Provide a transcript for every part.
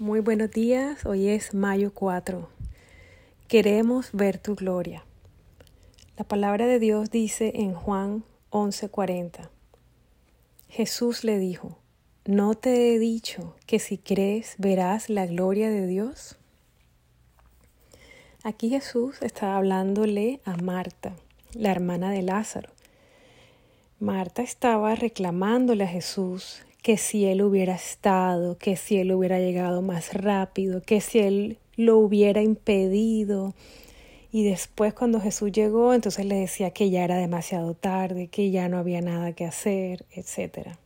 Muy buenos días, hoy es mayo 4. Queremos ver tu gloria. La palabra de Dios dice en Juan 11:40. Jesús le dijo, ¿no te he dicho que si crees verás la gloria de Dios? Aquí Jesús está hablándole a Marta, la hermana de Lázaro. Marta estaba reclamándole a Jesús que si él hubiera estado, que si él hubiera llegado más rápido, que si él lo hubiera impedido. Y después cuando Jesús llegó, entonces le decía que ya era demasiado tarde, que ya no había nada que hacer, etc.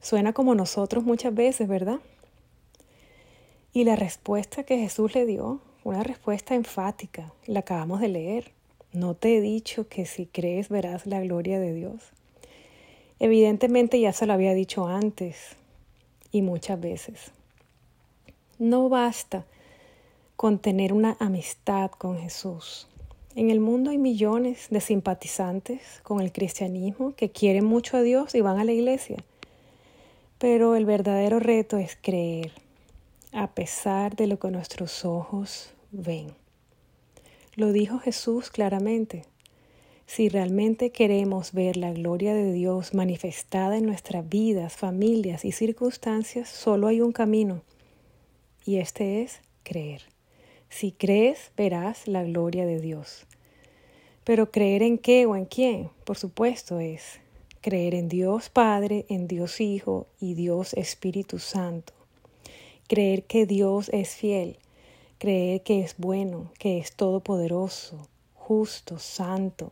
Suena como nosotros muchas veces, ¿verdad? Y la respuesta que Jesús le dio, una respuesta enfática, la acabamos de leer. No te he dicho que si crees verás la gloria de Dios. Evidentemente ya se lo había dicho antes y muchas veces. No basta con tener una amistad con Jesús. En el mundo hay millones de simpatizantes con el cristianismo que quieren mucho a Dios y van a la iglesia. Pero el verdadero reto es creer, a pesar de lo que nuestros ojos ven. Lo dijo Jesús claramente. Si realmente queremos ver la gloria de Dios manifestada en nuestras vidas, familias y circunstancias, solo hay un camino, y este es creer. Si crees, verás la gloria de Dios. Pero creer en qué o en quién, por supuesto, es creer en Dios Padre, en Dios Hijo y Dios Espíritu Santo. Creer que Dios es fiel, creer que es bueno, que es todopoderoso, justo, santo,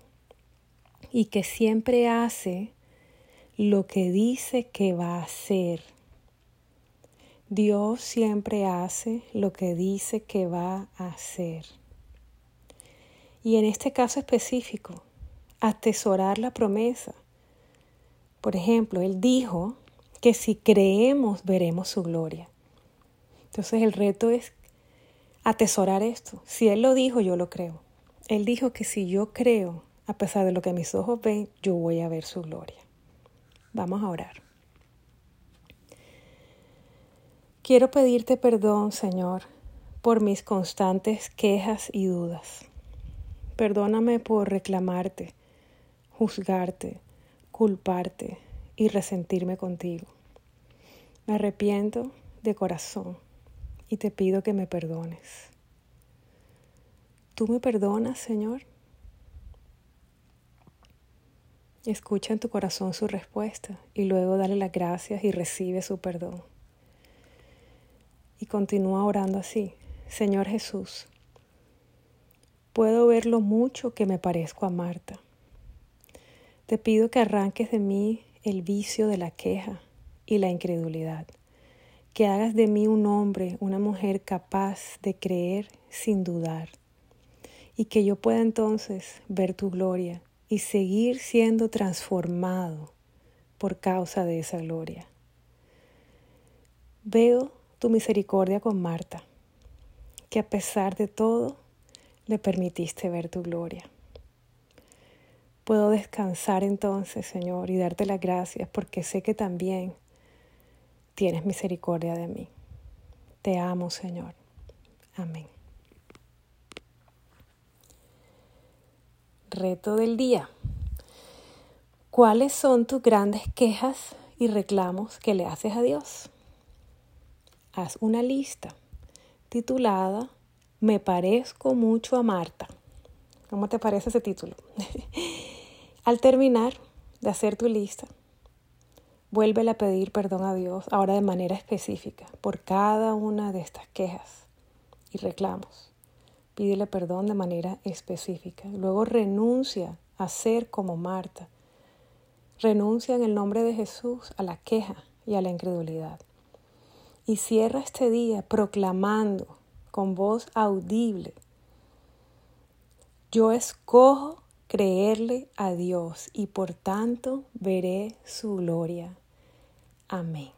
y que siempre hace lo que dice que va a hacer. Dios siempre hace lo que dice que va a hacer. Y en este caso específico, atesorar la promesa. Por ejemplo, Él dijo que si creemos veremos su gloria. Entonces el reto es atesorar esto. Si Él lo dijo, yo lo creo. Él dijo que si yo creo a pesar de lo que mis ojos ven, yo voy a ver su gloria. Vamos a orar. Quiero pedirte perdón, Señor, por mis constantes quejas y dudas. Perdóname por reclamarte, juzgarte, culparte y resentirme contigo. Me arrepiento de corazón y te pido que me perdones. ¿Tú me perdonas, Señor? Escucha en tu corazón su respuesta y luego dale las gracias y recibe su perdón. Y continúa orando así. Señor Jesús, puedo ver lo mucho que me parezco a Marta. Te pido que arranques de mí el vicio de la queja y la incredulidad, que hagas de mí un hombre, una mujer capaz de creer sin dudar, y que yo pueda entonces ver tu gloria y seguir siendo transformado por causa de esa gloria. Veo tu misericordia con Marta, que a pesar de todo le permitiste ver tu gloria. Puedo descansar entonces, Señor, y darte las gracias porque sé que también tienes misericordia de mí. Te amo, Señor. Amén. Reto del día. ¿Cuáles son tus grandes quejas y reclamos que le haces a Dios? Haz una lista titulada Me parezco mucho a Marta. ¿Cómo te parece ese título? Al terminar de hacer tu lista, vuélvele a pedir perdón a Dios, ahora de manera específica, por cada una de estas quejas y reclamos. Pídele perdón de manera específica. Luego renuncia a ser como Marta. Renuncia en el nombre de Jesús a la queja y a la incredulidad. Y cierra este día proclamando con voz audible, yo escojo creerle a Dios y por tanto veré su gloria. Amén.